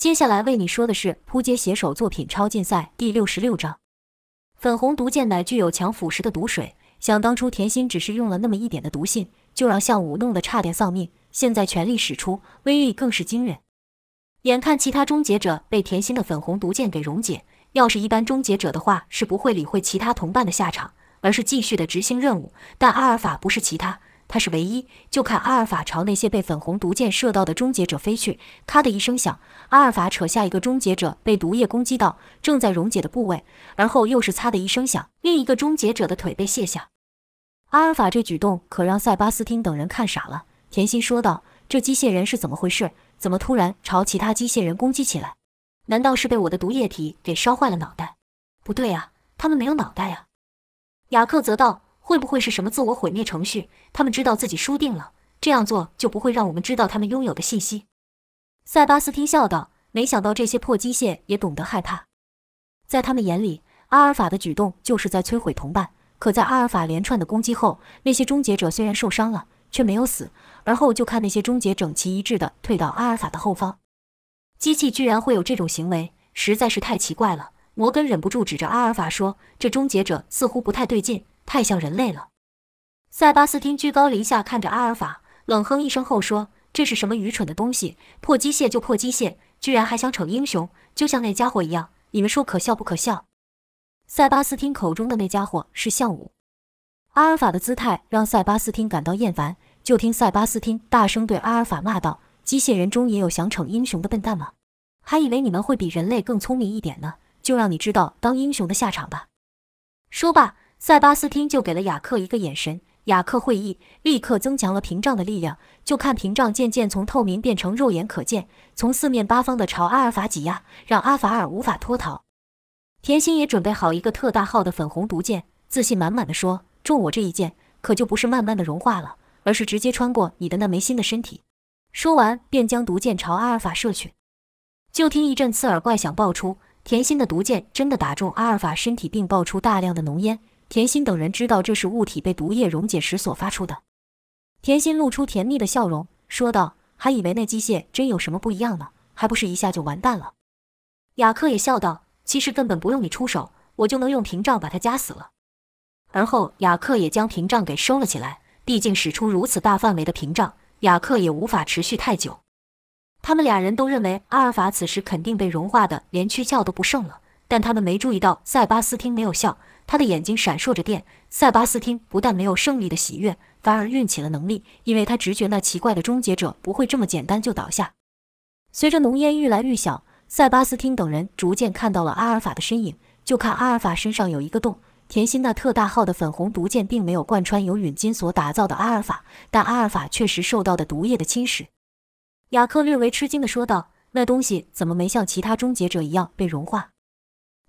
接下来为你说的是扑街写手作品超竞赛第六十六章。粉红毒箭乃具有强腐蚀的毒水，想当初甜心只是用了那么一点的毒性，就让项武弄得差点丧命，现在全力使出，威力更是惊人。眼看其他终结者被甜心的粉红毒箭给溶解，要是一般终结者的话，是不会理会其他同伴的下场，而是继续的执行任务。但阿尔法不是其他。他是唯一，就看阿尔法朝那些被粉红毒箭射到的终结者飞去，咔的一声响，阿尔法扯下一个终结者被毒液攻击到正在溶解的部位，而后又是擦的一声响，另一个终结者的腿被卸下。阿尔法这举动可让塞巴斯汀等人看傻了。甜心说道：“这机械人是怎么回事？怎么突然朝其他机械人攻击起来？难道是被我的毒液体给烧坏了脑袋？不对呀，他们没有脑袋呀。”雅克则道。会不会是什么自我毁灭程序？他们知道自己输定了，这样做就不会让我们知道他们拥有的信息。塞巴斯汀笑道：“没想到这些破机械也懂得害怕。在他们眼里，阿尔法的举动就是在摧毁同伴。可在阿尔法连串的攻击后，那些终结者虽然受伤了，却没有死。而后就看那些终结整齐一致地退到阿尔法的后方。机器居然会有这种行为，实在是太奇怪了。”摩根忍不住指着阿尔法说：“这终结者似乎不太对劲。”太像人类了。塞巴斯汀居高临下看着阿尔法，冷哼一声后说：“这是什么愚蠢的东西？破机械就破机械，居然还想逞英雄，就像那家伙一样。你们说可笑不可笑？”塞巴斯汀口中的那家伙是项武。阿尔法的姿态让塞巴斯汀感到厌烦，就听塞巴斯汀大声对阿尔法骂道：“机械人中也有想逞英雄的笨蛋吗？还以为你们会比人类更聪明一点呢。就让你知道当英雄的下场吧。”说罢。塞巴斯汀就给了雅克一个眼神，雅克会意，立刻增强了屏障的力量。就看屏障渐渐从透明变成肉眼可见，从四面八方的朝阿尔法挤压，让阿法尔无法脱逃。甜心也准备好一个特大号的粉红毒箭，自信满满的说：“中我这一箭，可就不是慢慢的融化了，而是直接穿过你的那没心的身体。”说完，便将毒箭朝阿尔法射去。就听一阵刺耳怪响爆出，甜心的毒箭真的打中阿尔法身体，并爆出大量的浓烟。甜心等人知道这是物体被毒液溶解时所发出的。甜心露出甜蜜的笑容，说道：“还以为那机械真有什么不一样呢，还不是一下就完蛋了。”雅克也笑道：“其实根本不用你出手，我就能用屏障把它夹死了。”而后雅克也将屏障给收了起来。毕竟使出如此大范围的屏障，雅克也无法持续太久。他们俩人都认为阿尔法此时肯定被融化的连躯壳都不剩了，但他们没注意到塞巴斯汀没有笑。他的眼睛闪烁着电，塞巴斯汀不但没有胜利的喜悦，反而运起了能力，因为他直觉那奇怪的终结者不会这么简单就倒下。随着浓烟愈来愈小，塞巴斯汀等人逐渐看到了阿尔法的身影。就看阿尔法身上有一个洞，甜心那特大号的粉红毒箭并没有贯穿由陨金所打造的阿尔法，但阿尔法确实受到的毒液的侵蚀。雅克略微吃惊地说道：“那东西怎么没像其他终结者一样被融化？”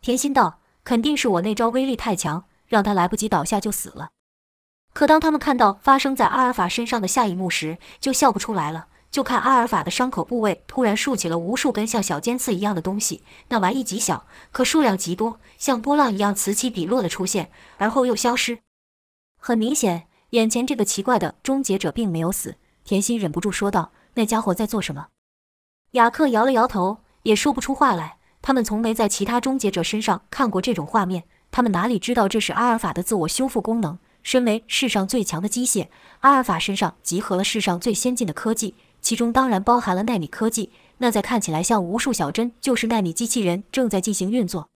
甜心道。肯定是我那招威力太强，让他来不及倒下就死了。可当他们看到发生在阿尔法身上的下一幕时，就笑不出来了。就看阿尔法的伤口部位突然竖起了无数根像小尖刺一样的东西，那玩意极小，可数量极多，像波浪一样此起彼落的出现，而后又消失。很明显，眼前这个奇怪的终结者并没有死。甜心忍不住说道：“那家伙在做什么？”雅克摇了摇头，也说不出话来。他们从没在其他终结者身上看过这种画面，他们哪里知道这是阿尔法的自我修复功能？身为世上最强的机械，阿尔法身上集合了世上最先进的科技，其中当然包含了纳米科技。那在看起来像无数小针，就是纳米机器人正在进行运作。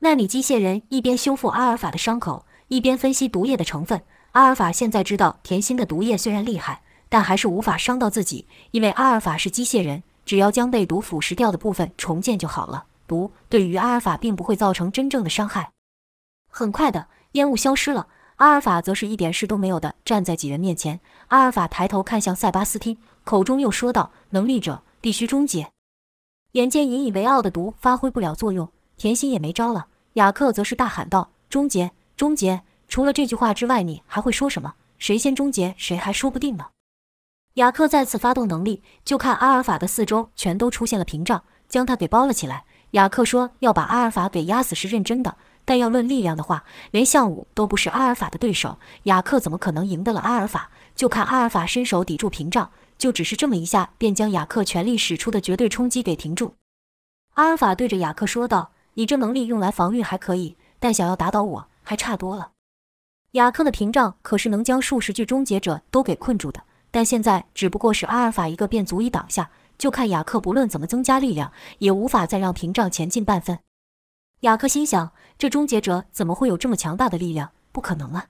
纳米机械人一边修复阿尔法的伤口，一边分析毒液的成分。阿尔法现在知道甜心的毒液虽然厉害，但还是无法伤到自己，因为阿尔法是机械人。只要将被毒腐蚀掉的部分重建就好了，毒对于阿尔法并不会造成真正的伤害。很快的，烟雾消失了，阿尔法则是一点事都没有的站在几人面前。阿尔法抬头看向塞巴斯汀，口中又说道：“能力者必须终结。”眼见引以为傲的毒发挥不了作用，甜心也没招了。雅克则是大喊道：“终结，终结！除了这句话之外，你还会说什么？谁先终结，谁还说不定呢。”雅克再次发动能力，就看阿尔法的四周全都出现了屏障，将他给包了起来。雅克说要把阿尔法给压死是认真的，但要论力量的话，连项武都不是阿尔法的对手，雅克怎么可能赢得了阿尔法？就看阿尔法伸手抵住屏障，就只是这么一下，便将雅克全力使出的绝对冲击给停住。阿尔法对着雅克说道：“你这能力用来防御还可以，但想要打倒我还差多了。”雅克的屏障可是能将数十具终结者都给困住的，但现在只不过是阿尔法一个便足以挡下。就看雅克不论怎么增加力量，也无法再让屏障前进半分。雅克心想：这终结者怎么会有这么强大的力量？不可能啊！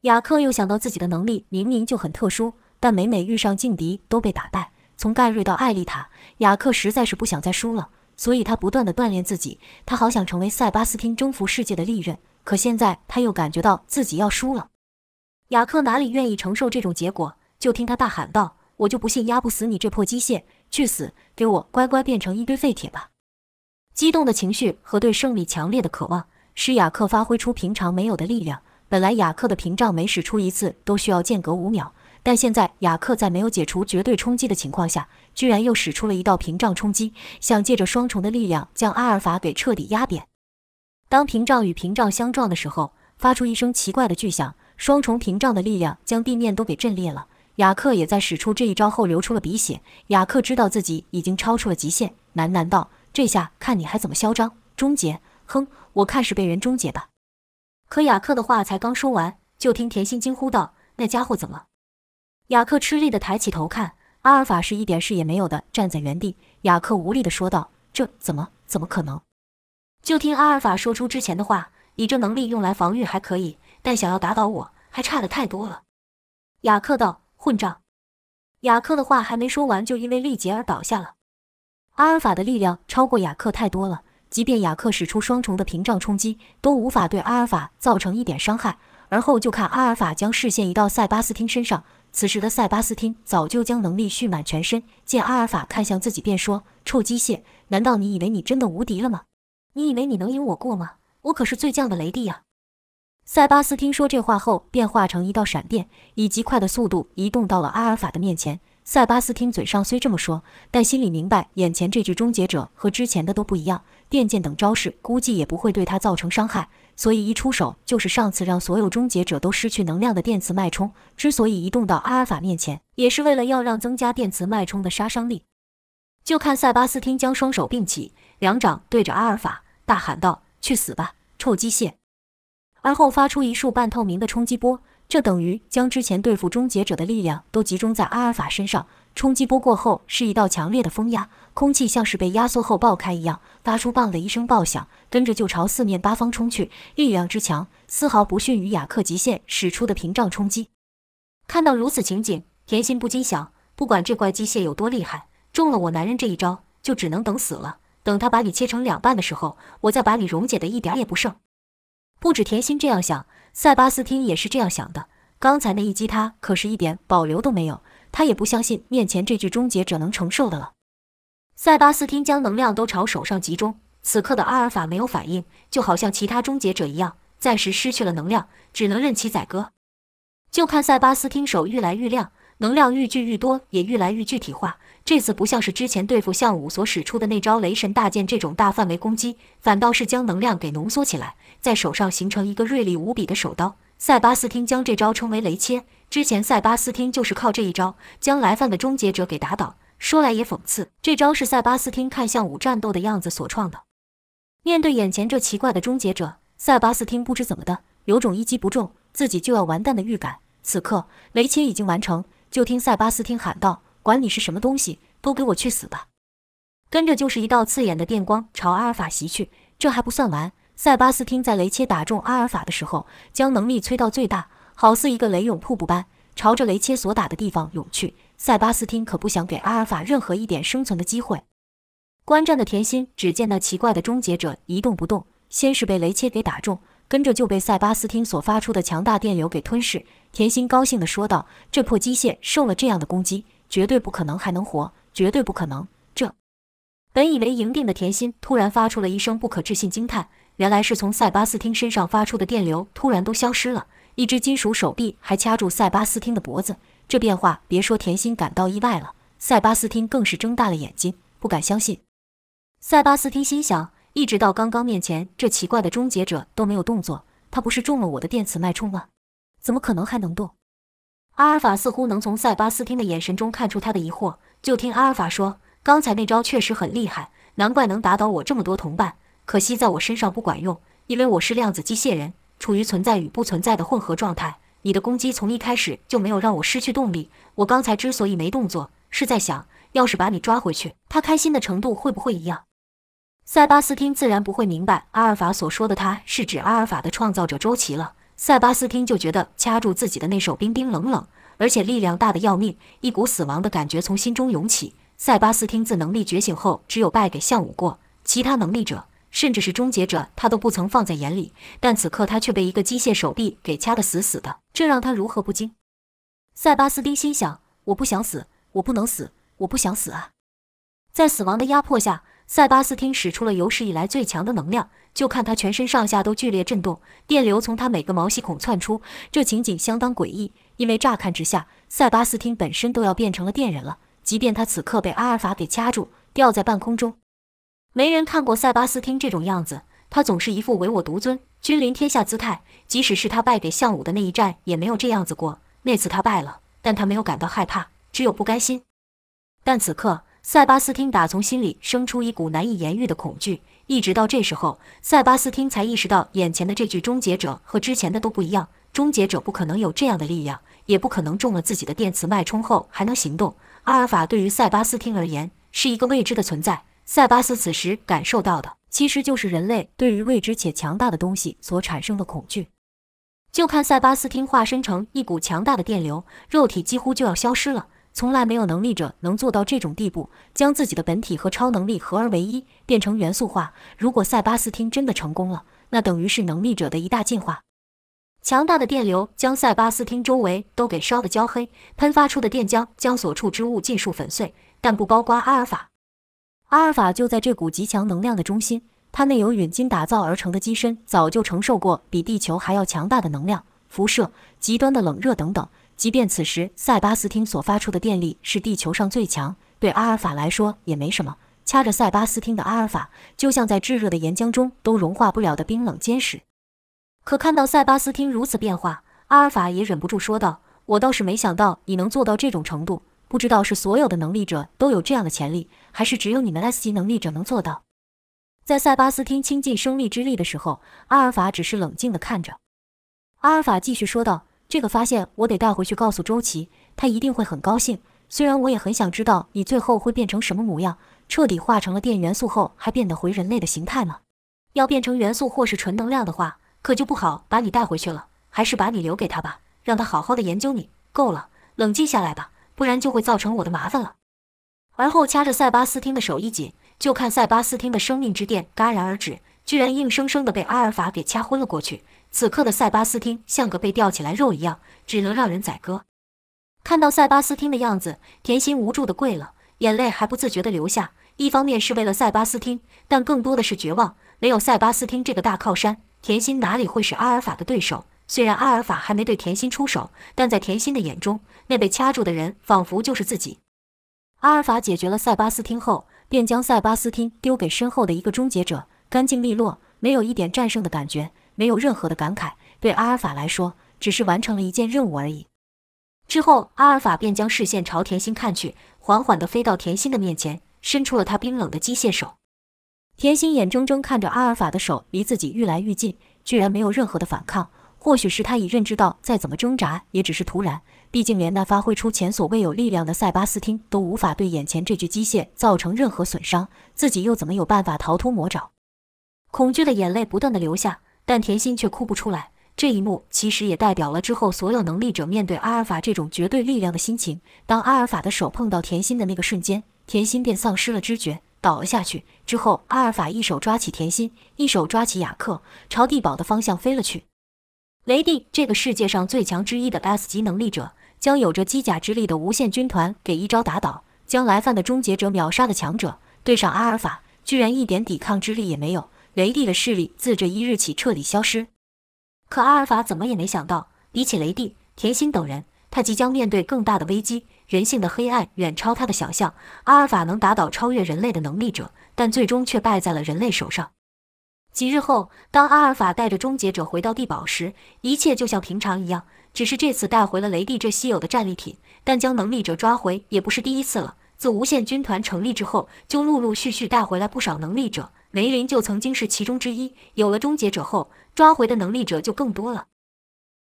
雅克又想到自己的能力明明就很特殊，但每每遇上劲敌都被打败。从盖瑞到艾丽塔，雅克实在是不想再输了，所以他不断的锻炼自己。他好想成为塞巴斯汀征服世界的利刃。可现在他又感觉到自己要输了，雅克哪里愿意承受这种结果？就听他大喊道：“我就不信压不死你这破机械！去死！给我乖乖变成一堆废铁吧！”激动的情绪和对胜利强烈的渴望，使雅克发挥出平常没有的力量。本来雅克的屏障每使出一次都需要间隔五秒，但现在雅克在没有解除绝对冲击的情况下，居然又使出了一道屏障冲击，想借着双重的力量将阿尔法给彻底压扁。当屏障与屏障相撞的时候，发出一声奇怪的巨响，双重屏障的力量将地面都给震裂了。雅克也在使出这一招后流出了鼻血。雅克知道自己已经超出了极限，喃喃道：“这下看你还怎么嚣张！终结！哼，我看是被人终结吧。”可雅克的话才刚说完，就听甜心惊呼道：“那家伙怎么？”雅克吃力地抬起头看，阿尔法是一点事也没有的站在原地。雅克无力地说道：“这怎么怎么可能？”就听阿尔法说出之前的话：“你这能力用来防御还可以，但想要打倒我还差得太多了。”雅克道：“混账！”雅克的话还没说完，就因为力竭而倒下了。阿尔法的力量超过雅克太多了，即便雅克使出双重的屏障冲击，都无法对阿尔法造成一点伤害。而后就看阿尔法将视线移到塞巴斯汀身上，此时的塞巴斯汀早就将能力蓄满全身，见阿尔法看向自己，便说：“臭机械，难道你以为你真的无敌了吗？”你以为你能赢我过吗？我可是最犟的雷帝呀！塞巴斯汀说这话后，便化成一道闪电，以极快的速度移动到了阿尔法的面前。塞巴斯汀嘴上虽这么说，但心里明白，眼前这具终结者和之前的都不一样，电剑等招式估计也不会对他造成伤害，所以一出手就是上次让所有终结者都失去能量的电磁脉冲。之所以移动到阿尔法面前，也是为了要让增加电磁脉冲的杀伤力。就看塞巴斯汀将双手并起，两掌对着阿尔法。大喊道：“去死吧，臭机械！”而后发出一束半透明的冲击波，这等于将之前对付终结者的力量都集中在阿尔法身上。冲击波过后是一道强烈的风压，空气像是被压缩后爆开一样，发出“棒”的一声爆响，跟着就朝四面八方冲去。力量之强，丝毫不逊于雅克极限使出的屏障冲击。看到如此情景，甜心不禁想：不管这怪机械有多厉害，中了我男人这一招，就只能等死了。等他把你切成两半的时候，我再把你溶解的一点也不剩。不止甜心这样想，塞巴斯汀也是这样想的。刚才那一击，他可是一点保留都没有，他也不相信面前这具终结者能承受的了。塞巴斯汀将能量都朝手上集中，此刻的阿尔法没有反应，就好像其他终结者一样，暂时失去了能量，只能任其宰割。就看塞巴斯汀手愈来愈亮，能量愈聚愈多，也愈来愈具体化。这次不像是之前对付项武所使出的那招雷神大剑这种大范围攻击，反倒是将能量给浓缩起来，在手上形成一个锐利无比的手刀。塞巴斯汀将这招称为雷切。之前塞巴斯汀就是靠这一招将来犯的终结者给打倒。说来也讽刺，这招是塞巴斯汀看向武战斗的样子所创的。面对眼前这奇怪的终结者，塞巴斯汀不知怎么的，有种一击不中自己就要完蛋的预感。此刻雷切已经完成，就听塞巴斯汀喊道。管你是什么东西，都给我去死吧！跟着就是一道刺眼的电光朝阿尔法袭去。这还不算完，塞巴斯汀在雷切打中阿尔法的时候，将能力催到最大，好似一个雷涌瀑布般朝着雷切所打的地方涌去。塞巴斯汀可不想给阿尔法任何一点生存的机会。观战的甜心只见那奇怪的终结者一动不动，先是被雷切给打中，跟着就被塞巴斯汀所发出的强大电流给吞噬。甜心高兴地说道：“这破机械受了这样的攻击。”绝对不可能还能活，绝对不可能！这本以为赢定的甜心突然发出了一声不可置信惊叹，原来是从塞巴斯汀身上发出的电流突然都消失了，一只金属手臂还掐住塞巴斯汀的脖子。这变化，别说甜心感到意外了，塞巴斯汀更是睁大了眼睛，不敢相信。塞巴斯汀心想：一直到刚刚面前这奇怪的终结者都没有动作，他不是中了我的电磁脉冲吗？怎么可能还能动？阿尔法似乎能从塞巴斯汀的眼神中看出他的疑惑，就听阿尔法说：“刚才那招确实很厉害，难怪能打倒我这么多同伴。可惜在我身上不管用，因为我是量子机械人，处于存在与不存在的混合状态。你的攻击从一开始就没有让我失去动力。我刚才之所以没动作，是在想，要是把你抓回去，他开心的程度会不会一样？塞巴斯汀自然不会明白阿尔法所说的，他是指阿尔法的创造者周琦了。塞巴斯汀就觉得掐住自己的那手冰冰冷冷，而且力量大的要命，一股死亡的感觉从心中涌起。塞巴斯汀自能力觉醒后，只有败给项武过，其他能力者，甚至是终结者，他都不曾放在眼里。但此刻他却被一个机械手臂给掐得死死的，这让他如何不惊？塞巴斯汀心想：我不想死，我不能死，我不想死啊！在死亡的压迫下，塞巴斯汀使出了有史以来最强的能量。就看他全身上下都剧烈震动，电流从他每个毛细孔窜出，这情景相当诡异。因为乍看之下，塞巴斯汀本身都要变成了电人了。即便他此刻被阿尔法给掐住，吊在半空中，没人看过塞巴斯汀这种样子。他总是一副唯我独尊、君临天下姿态。即使是他败给项武的那一战，也没有这样子过。那次他败了，但他没有感到害怕，只有不甘心。但此刻，塞巴斯汀打从心里生出一股难以言喻的恐惧。一直到这时候，塞巴斯汀才意识到，眼前的这具终结者和之前的都不一样。终结者不可能有这样的力量，也不可能中了自己的电磁脉冲后还能行动。阿尔法对于塞巴斯汀而言是一个未知的存在。塞巴斯此时感受到的，其实就是人类对于未知且强大的东西所产生的恐惧。就看塞巴斯汀化身成一股强大的电流，肉体几乎就要消失了。从来没有能力者能做到这种地步，将自己的本体和超能力合而为一，变成元素化。如果塞巴斯汀真的成功了，那等于是能力者的一大进化。强大的电流将塞巴斯汀周围都给烧得焦黑，喷发出的电浆将所处之物尽数粉碎，但不包括阿尔法。阿尔法就在这股极强能量的中心，它内有陨金打造而成的机身，早就承受过比地球还要强大的能量、辐射、极端的冷热等等。即便此时塞巴斯汀所发出的电力是地球上最强，对阿尔法来说也没什么。掐着塞巴斯汀的阿尔法，就像在炙热的岩浆中都融化不了的冰冷坚实。可看到塞巴斯汀如此变化，阿尔法也忍不住说道：“我倒是没想到你能做到这种程度，不知道是所有的能力者都有这样的潜力，还是只有你们 S 级能力者能做到。”在塞巴斯汀倾尽生命之力的时候，阿尔法只是冷静地看着。阿尔法继续说道。这个发现我得带回去告诉周琦，他一定会很高兴。虽然我也很想知道你最后会变成什么模样，彻底化成了电元素后还变得回人类的形态吗？要变成元素或是纯能量的话，可就不好把你带回去了。还是把你留给他吧，让他好好的研究你。够了，冷静下来吧，不然就会造成我的麻烦了。而后掐着塞巴斯汀的手一紧，就看塞巴斯汀的生命之电戛然而止，居然硬生生的被阿尔法给掐昏了过去。此刻的塞巴斯汀像个被吊起来肉一样，只能让人宰割。看到塞巴斯汀的样子，甜心无助的跪了，眼泪还不自觉的流下。一方面是为了塞巴斯汀，但更多的是绝望。没有塞巴斯汀这个大靠山，甜心哪里会是阿尔法的对手？虽然阿尔法还没对甜心出手，但在甜心的眼中，那被掐住的人仿佛就是自己。阿尔法解决了塞巴斯汀后，便将塞巴斯汀丢给身后的一个终结者，干净利落，没有一点战胜的感觉。没有任何的感慨，对阿尔法来说，只是完成了一件任务而已。之后，阿尔法便将视线朝甜心看去，缓缓地飞到甜心的面前，伸出了他冰冷的机械手。甜心眼睁睁看着阿尔法的手离自己愈来愈近，居然没有任何的反抗。或许是他已认知到，再怎么挣扎也只是徒然。毕竟，连那发挥出前所未有力量的塞巴斯汀都无法对眼前这具机械造成任何损伤，自己又怎么有办法逃脱魔爪？恐惧的眼泪不断的流下。但甜心却哭不出来。这一幕其实也代表了之后所有能力者面对阿尔法这种绝对力量的心情。当阿尔法的手碰到甜心的那个瞬间，甜心便丧失了知觉，倒了下去。之后，阿尔法一手抓起甜心，一手抓起雅克，朝地堡的方向飞了去。雷帝，这个世界上最强之一的 S 级能力者，将有着机甲之力的无限军团给一招打倒，将来犯的终结者秒杀的强者，对上阿尔法，居然一点抵抗之力也没有。雷帝的势力自这一日起彻底消失，可阿尔法怎么也没想到，比起雷帝、甜心等人，他即将面对更大的危机。人性的黑暗远超他的想象。阿尔法能打倒超越人类的能力者，但最终却败在了人类手上。几日后，当阿尔法带着终结者回到地堡时，一切就像平常一样，只是这次带回了雷帝这稀有的战利品。但将能力者抓回也不是第一次了。自无限军团成立之后，就陆陆续续带回来不少能力者。雷林就曾经是其中之一。有了终结者后，抓回的能力者就更多了。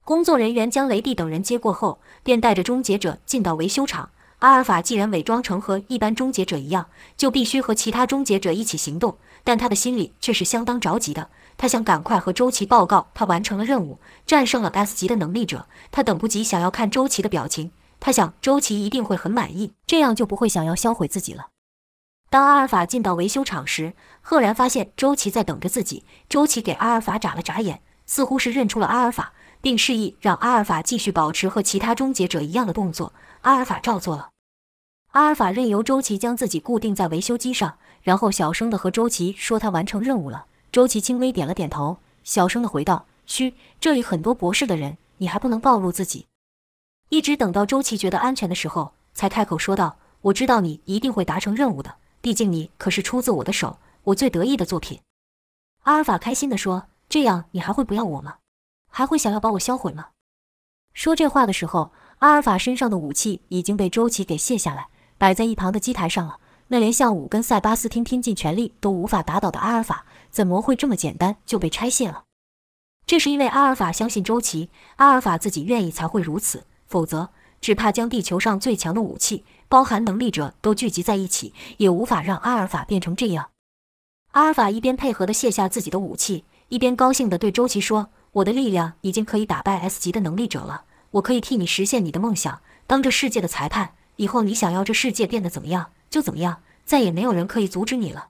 工作人员将雷帝等人接过后，便带着终结者进到维修厂。阿尔法既然伪装成和一般终结者一样，就必须和其他终结者一起行动。但他的心里却是相当着急的。他想赶快和周琦报告，他完成了任务，战胜了 S 级的能力者。他等不及想要看周琦的表情。他想周琦一定会很满意，这样就不会想要销毁自己了。当阿尔法进到维修厂时，赫然发现周琦在等着自己。周琦给阿尔法眨了眨眼，似乎是认出了阿尔法，并示意让阿尔法继续保持和其他终结者一样的动作。阿尔法照做了。阿尔法任由周琦将自己固定在维修机上，然后小声的和周琦说他完成任务了。周琦轻微点了点头，小声的回道：“嘘，这里很多博士的人，你还不能暴露自己。”一直等到周琦觉得安全的时候，才开口说道：“我知道你一定会达成任务的。”毕竟你可是出自我的手，我最得意的作品。阿尔法开心地说：“这样你还会不要我吗？还会想要把我销毁吗？”说这话的时候，阿尔法身上的武器已经被周琦给卸下来，摆在一旁的机台上了。那连向武跟塞巴斯汀拼尽全力都无法打倒的阿尔法，怎么会这么简单就被拆卸了？这是因为阿尔法相信周琦，阿尔法自己愿意才会如此，否则只怕将地球上最强的武器。包含能力者都聚集在一起，也无法让阿尔法变成这样。阿尔法一边配合的卸下自己的武器，一边高兴地对周琦说：“我的力量已经可以打败 S 级的能力者了，我可以替你实现你的梦想，当这世界的裁判。以后你想要这世界变得怎么样就怎么样，再也没有人可以阻止你了。”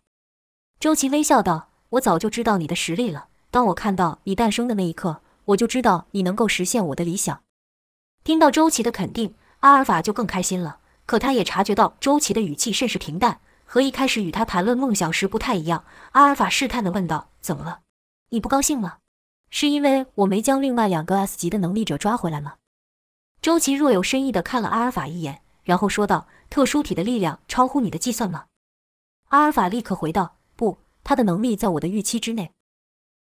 周琦微笑道：“我早就知道你的实力了。当我看到你诞生的那一刻，我就知道你能够实现我的理想。”听到周琦的肯定，阿尔法就更开心了。可他也察觉到周琦的语气甚是平淡，和一开始与他谈论梦想时不太一样。阿尔法试探地问道：“怎么了？你不高兴吗？是因为我没将另外两个 S 级的能力者抓回来吗？”周琦若有深意地看了阿尔法一眼，然后说道：“特殊体的力量超乎你的计算吗？”阿尔法立刻回道：“不，他的能力在我的预期之内。”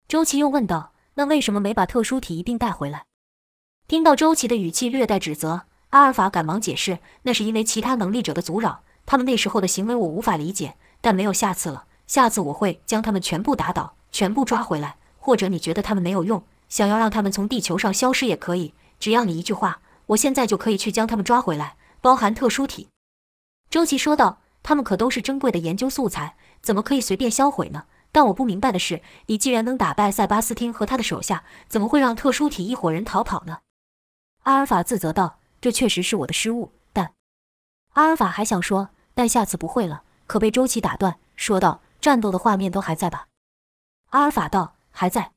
周琦又问道：“那为什么没把特殊体一并带回来？”听到周琦的语气略带指责。阿尔法赶忙解释：“那是因为其他能力者的阻扰，他们那时候的行为我无法理解，但没有下次了。下次我会将他们全部打倒，全部抓回来。或者你觉得他们没有用，想要让他们从地球上消失也可以，只要你一句话，我现在就可以去将他们抓回来，包含特殊体。”周琦说道：“他们可都是珍贵的研究素材，怎么可以随便销毁呢？但我不明白的是，你既然能打败塞巴斯汀和他的手下，怎么会让特殊体一伙人逃跑呢？”阿尔法自责道。这确实是我的失误，但阿尔法还想说，但下次不会了，可被周琦打断，说道：“战斗的画面都还在吧？”阿尔法道：“还在。”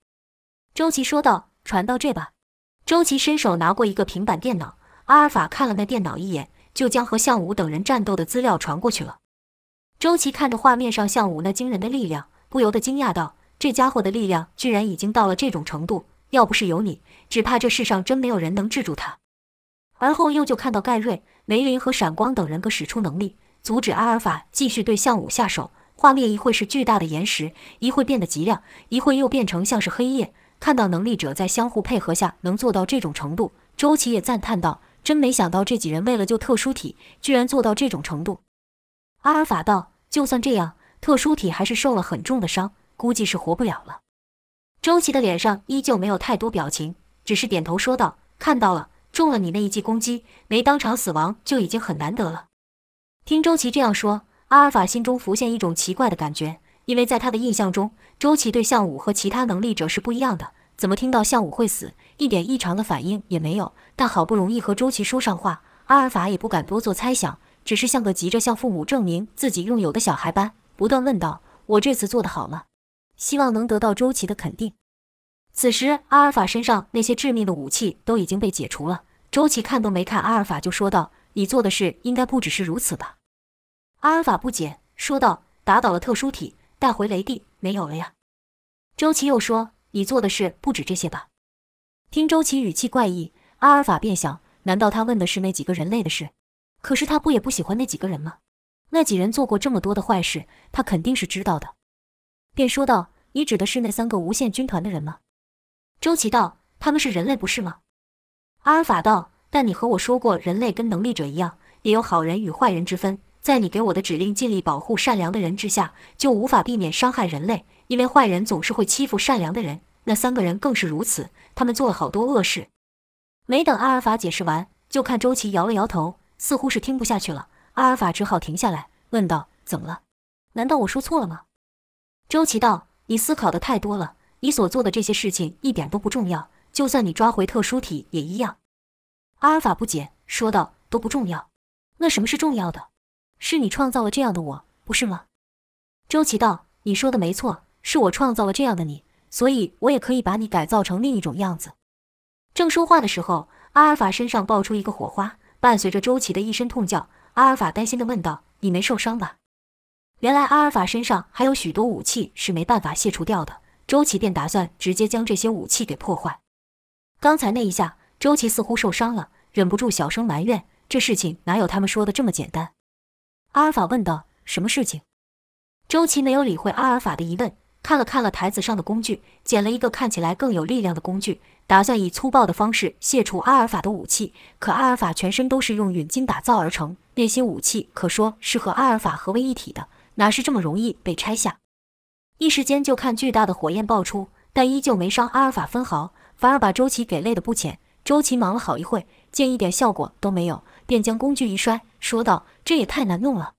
周琦说道：“传到这吧。”周琦伸手拿过一个平板电脑，阿尔法看了那电脑一眼，就将和项武等人战斗的资料传过去了。周琦看着画面上项武那惊人的力量，不由得惊讶道：“这家伙的力量居然已经到了这种程度，要不是有你，只怕这世上真没有人能制住他。”而后又就看到盖瑞、梅林和闪光等人各使出能力，阻止阿尔法继续对项武下手。画面一会是巨大的岩石，一会变得极亮，一会又变成像是黑夜。看到能力者在相互配合下能做到这种程度，周琦也赞叹道：“真没想到这几人为了救特殊体，居然做到这种程度。”阿尔法道：“就算这样，特殊体还是受了很重的伤，估计是活不了了。”周琦的脸上依旧没有太多表情，只是点头说道：“看到了。”中了你那一记攻击，没当场死亡就已经很难得了。听周琦这样说，阿尔法心中浮现一种奇怪的感觉，因为在他的印象中，周琦对项武和其他能力者是不一样的。怎么听到项武会死，一点异常的反应也没有？但好不容易和周琦说上话，阿尔法也不敢多做猜想，只是像个急着向父母证明自己拥有的小孩般，不断问道：“我这次做的好吗？”希望能得到周琦的肯定。此时，阿尔法身上那些致命的武器都已经被解除了。周琦看都没看阿尔法，就说道：“你做的事应该不只是如此吧？”阿尔法不解，说道：“打倒了特殊体，带回雷帝，没有了呀。”周琦又说：“你做的事不止这些吧？”听周琦语气怪异，阿尔法便想：难道他问的是那几个人类的事？可是他不也不喜欢那几个人吗？那几人做过这么多的坏事，他肯定是知道的。便说道：“你指的是那三个无限军团的人吗？”周琦道：“他们是人类，不是吗？”阿尔法道：“但你和我说过，人类跟能力者一样，也有好人与坏人之分。在你给我的指令尽力保护善良的人之下，就无法避免伤害人类，因为坏人总是会欺负善良的人。那三个人更是如此，他们做了好多恶事。没等阿尔法解释完，就看周琦摇了摇头，似乎是听不下去了。阿尔法只好停下来，问道：“怎么了？难道我说错了吗？”周琦道：“你思考的太多了，你所做的这些事情一点都不重要，就算你抓回特殊体也一样。”阿尔法不解说道：“都不重要？那什么是重要的？是你创造了这样的我，不是吗？”周琦道：“你说的没错，是我创造了这样的你，所以我也可以把你改造成另一种样子。”正说话的时候，阿尔法身上爆出一个火花，伴随着周琦的一声痛叫。阿尔法担心地问道：“你没受伤吧？”原来阿尔法身上还有许多武器是没办法卸除掉的，周琦便打算直接将这些武器给破坏。刚才那一下，周琦似乎受伤了，忍不住小声埋怨：“这事情哪有他们说的这么简单？”阿尔法问道：“什么事情？”周琦没有理会阿尔法的疑问。看了看了台子上的工具，捡了一个看起来更有力量的工具，打算以粗暴的方式卸除阿尔法的武器。可阿尔法全身都是用陨金打造而成，那些武器可说是和阿尔法合为一体的，哪是这么容易被拆下？一时间就看巨大的火焰爆出，但依旧没伤阿尔法分毫，反而把周琦给累得不浅。周琦忙了好一会，见一点效果都没有，便将工具一摔，说道：“这也太难弄了。”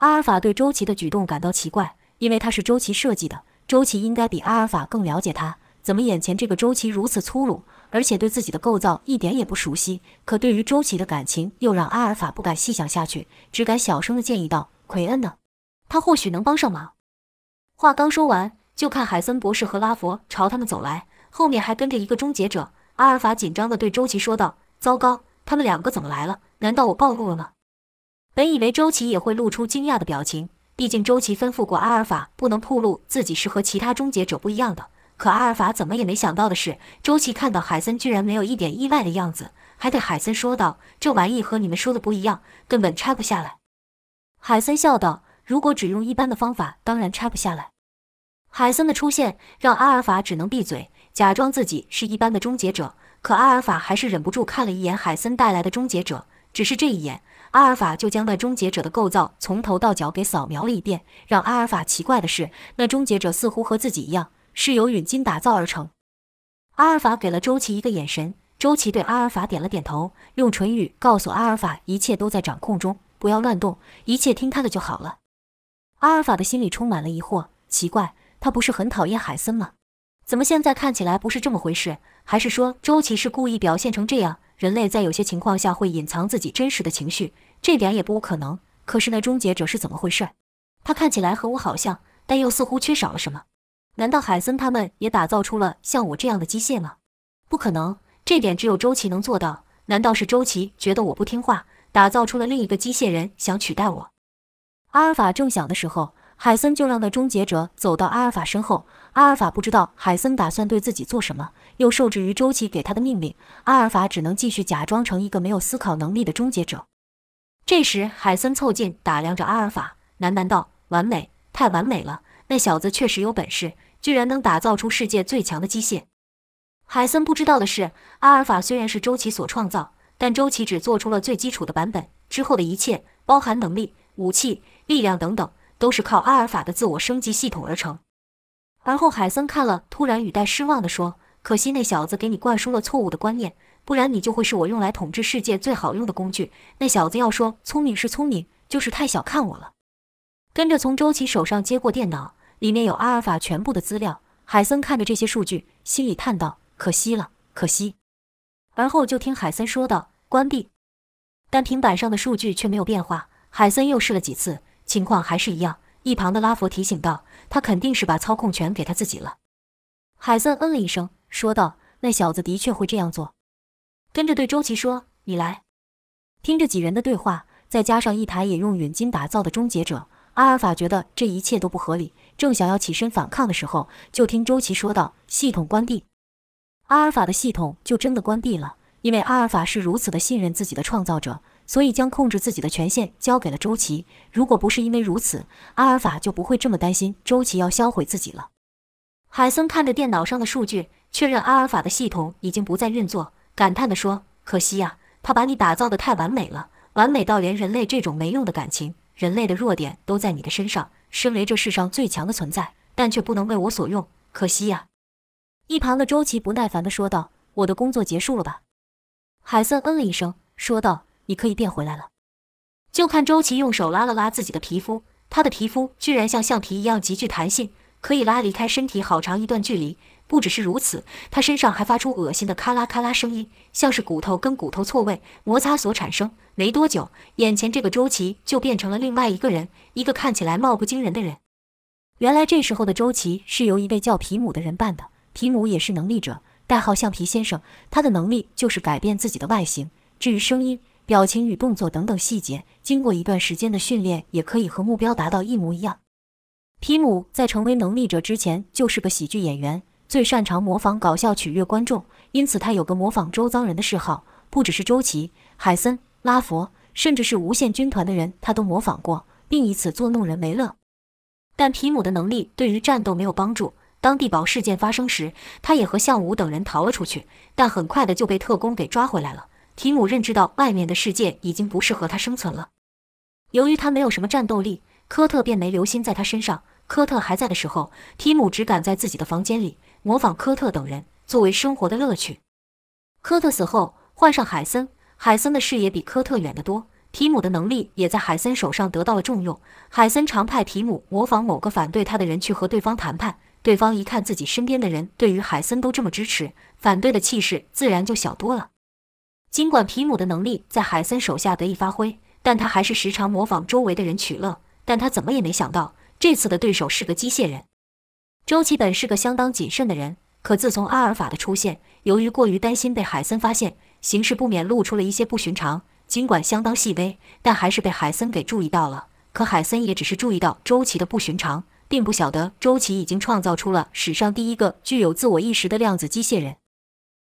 阿尔法对周琦的举动感到奇怪。因为他是周琦设计的，周琦应该比阿尔法更了解他。怎么眼前这个周琦如此粗鲁，而且对自己的构造一点也不熟悉？可对于周琦的感情，又让阿尔法不敢细想下去，只敢小声的建议道：“奎恩呢？他或许能帮上忙。”话刚说完，就看海森博士和拉佛朝他们走来，后面还跟着一个终结者。阿尔法紧张的对周琦说道：“糟糕，他们两个怎么来了？难道我暴露了吗？”本以为周琦也会露出惊讶的表情。毕竟周琦吩咐过阿尔法不能暴露自己是和其他终结者不一样的。可阿尔法怎么也没想到的是，周琦看到海森居然没有一点意外的样子，还对海森说道：“这玩意和你们说的不一样，根本拆不下来。”海森笑道：“如果只用一般的方法，当然拆不下来。”海森的出现让阿尔法只能闭嘴，假装自己是一般的终结者。可阿尔法还是忍不住看了一眼海森带来的终结者，只是这一眼。阿尔法就将那终结者的构造从头到脚给扫描了一遍。让阿尔法奇怪的是，那终结者似乎和自己一样，是由陨金打造而成。阿尔法给了周琦一个眼神，周琦对阿尔法点了点头，用唇语告诉阿尔法，一切都在掌控中，不要乱动，一切听他的就好了。阿尔法的心里充满了疑惑，奇怪，他不是很讨厌海森吗？怎么现在看起来不是这么回事？还是说周琦是故意表现成这样？人类在有些情况下会隐藏自己真实的情绪，这点也不无可能。可是那终结者是怎么回事？他看起来和我好像，但又似乎缺少了什么。难道海森他们也打造出了像我这样的机械吗？不可能，这点只有周琦能做到。难道是周琦觉得我不听话，打造出了另一个机械人想取代我？阿尔法正想的时候。海森就让那终结者走到阿尔法身后。阿尔法不知道海森打算对自己做什么，又受制于周琦给他的命令，阿尔法只能继续假装成一个没有思考能力的终结者。这时，海森凑近打量着阿尔法，喃喃道：“完美，太完美了！那小子确实有本事，居然能打造出世界最强的机械。”海森不知道的是，阿尔法虽然是周琦所创造，但周琦只做出了最基础的版本，之后的一切，包含能力、武器、力量等等。都是靠阿尔法的自我升级系统而成。而后海森看了，突然语带失望地说：“可惜那小子给你灌输了错误的观念，不然你就会是我用来统治世界最好用的工具。那小子要说聪明是聪明，就是太小看我了。”跟着从周琦手上接过电脑，里面有阿尔法全部的资料。海森看着这些数据，心里叹道：“可惜了，可惜。”而后就听海森说道：“关闭。”但平板上的数据却没有变化。海森又试了几次。情况还是一样，一旁的拉佛提醒道：“他肯定是把操控权给他自己了。”海森嗯了一声，说道：“那小子的确会这样做。”跟着对周琦说：“你来。”听着几人的对话，再加上一台也用陨金打造的终结者，阿尔法觉得这一切都不合理，正想要起身反抗的时候，就听周琦说道：“系统关闭。”阿尔法的系统就真的关闭了，因为阿尔法是如此的信任自己的创造者。所以将控制自己的权限交给了周琦。如果不是因为如此，阿尔法就不会这么担心周琦要销毁自己了。海森看着电脑上的数据，确认阿尔法的系统已经不再运作，感叹地说：“可惜呀，他把你打造的太完美了，完美到连人类这种没用的感情，人类的弱点都在你的身上。身为这世上最强的存在，但却不能为我所用，可惜呀。一旁的周琦不耐烦地说道：“我的工作结束了吧？”海森嗯了一声，说道：“你可以变回来了。”就看周琦用手拉了拉自己的皮肤，他的皮肤居然像橡皮一样极具弹性，可以拉离开身体好长一段距离。不只是如此，他身上还发出恶心的咔啦咔啦声音，像是骨头跟骨头错位摩擦所产生。没多久，眼前这个周琦就变成了另外一个人，一个看起来貌不惊人的人。原来这时候的周琦是由一位叫皮姆的人扮的。皮姆也是能力者，代号橡皮先生。他的能力就是改变自己的外形，至于声音、表情与动作等等细节，经过一段时间的训练，也可以和目标达到一模一样。皮姆在成为能力者之前就是个喜剧演员。最擅长模仿搞笑取悦观众，因此他有个模仿周遭人的嗜好。不只是周琦、海森、拉佛，甚至是无限军团的人，他都模仿过，并以此作弄人为乐。但皮姆的能力对于战斗没有帮助。当地堡事件发生时，他也和向武等人逃了出去，但很快的就被特工给抓回来了。提姆认知到外面的世界已经不适合他生存了。由于他没有什么战斗力，科特便没留心在他身上。科特还在的时候，提姆只敢在自己的房间里。模仿科特等人作为生活的乐趣。科特死后，换上海森。海森的视野比科特远得多，提姆的能力也在海森手上得到了重用。海森常派提姆模仿某个反对他的人去和对方谈判。对方一看自己身边的人对于海森都这么支持，反对的气势自然就小多了。尽管皮姆的能力在海森手下得以发挥，但他还是时常模仿周围的人取乐。但他怎么也没想到，这次的对手是个机械人。周琦本是个相当谨慎的人，可自从阿尔法的出现，由于过于担心被海森发现，行事不免露出了一些不寻常。尽管相当细微，但还是被海森给注意到了。可海森也只是注意到周琦的不寻常，并不晓得周琦已经创造出了史上第一个具有自我意识的量子机械人。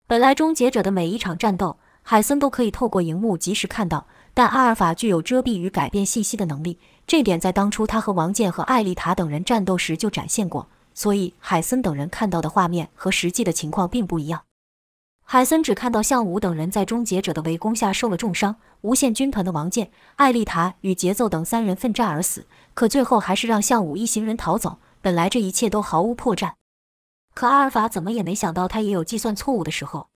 本来终结者的每一场战斗，海森都可以透过荧幕及时看到，但阿尔法具有遮蔽与改变信息的能力，这点在当初他和王健和艾丽塔等人战斗时就展现过。所以，海森等人看到的画面和实际的情况并不一样。海森只看到向武等人在终结者的围攻下受了重伤，无限军团的王健、艾丽塔与节奏等三人奋战而死，可最后还是让向武一行人逃走。本来这一切都毫无破绽，可阿尔法怎么也没想到，他也有计算错误的时候。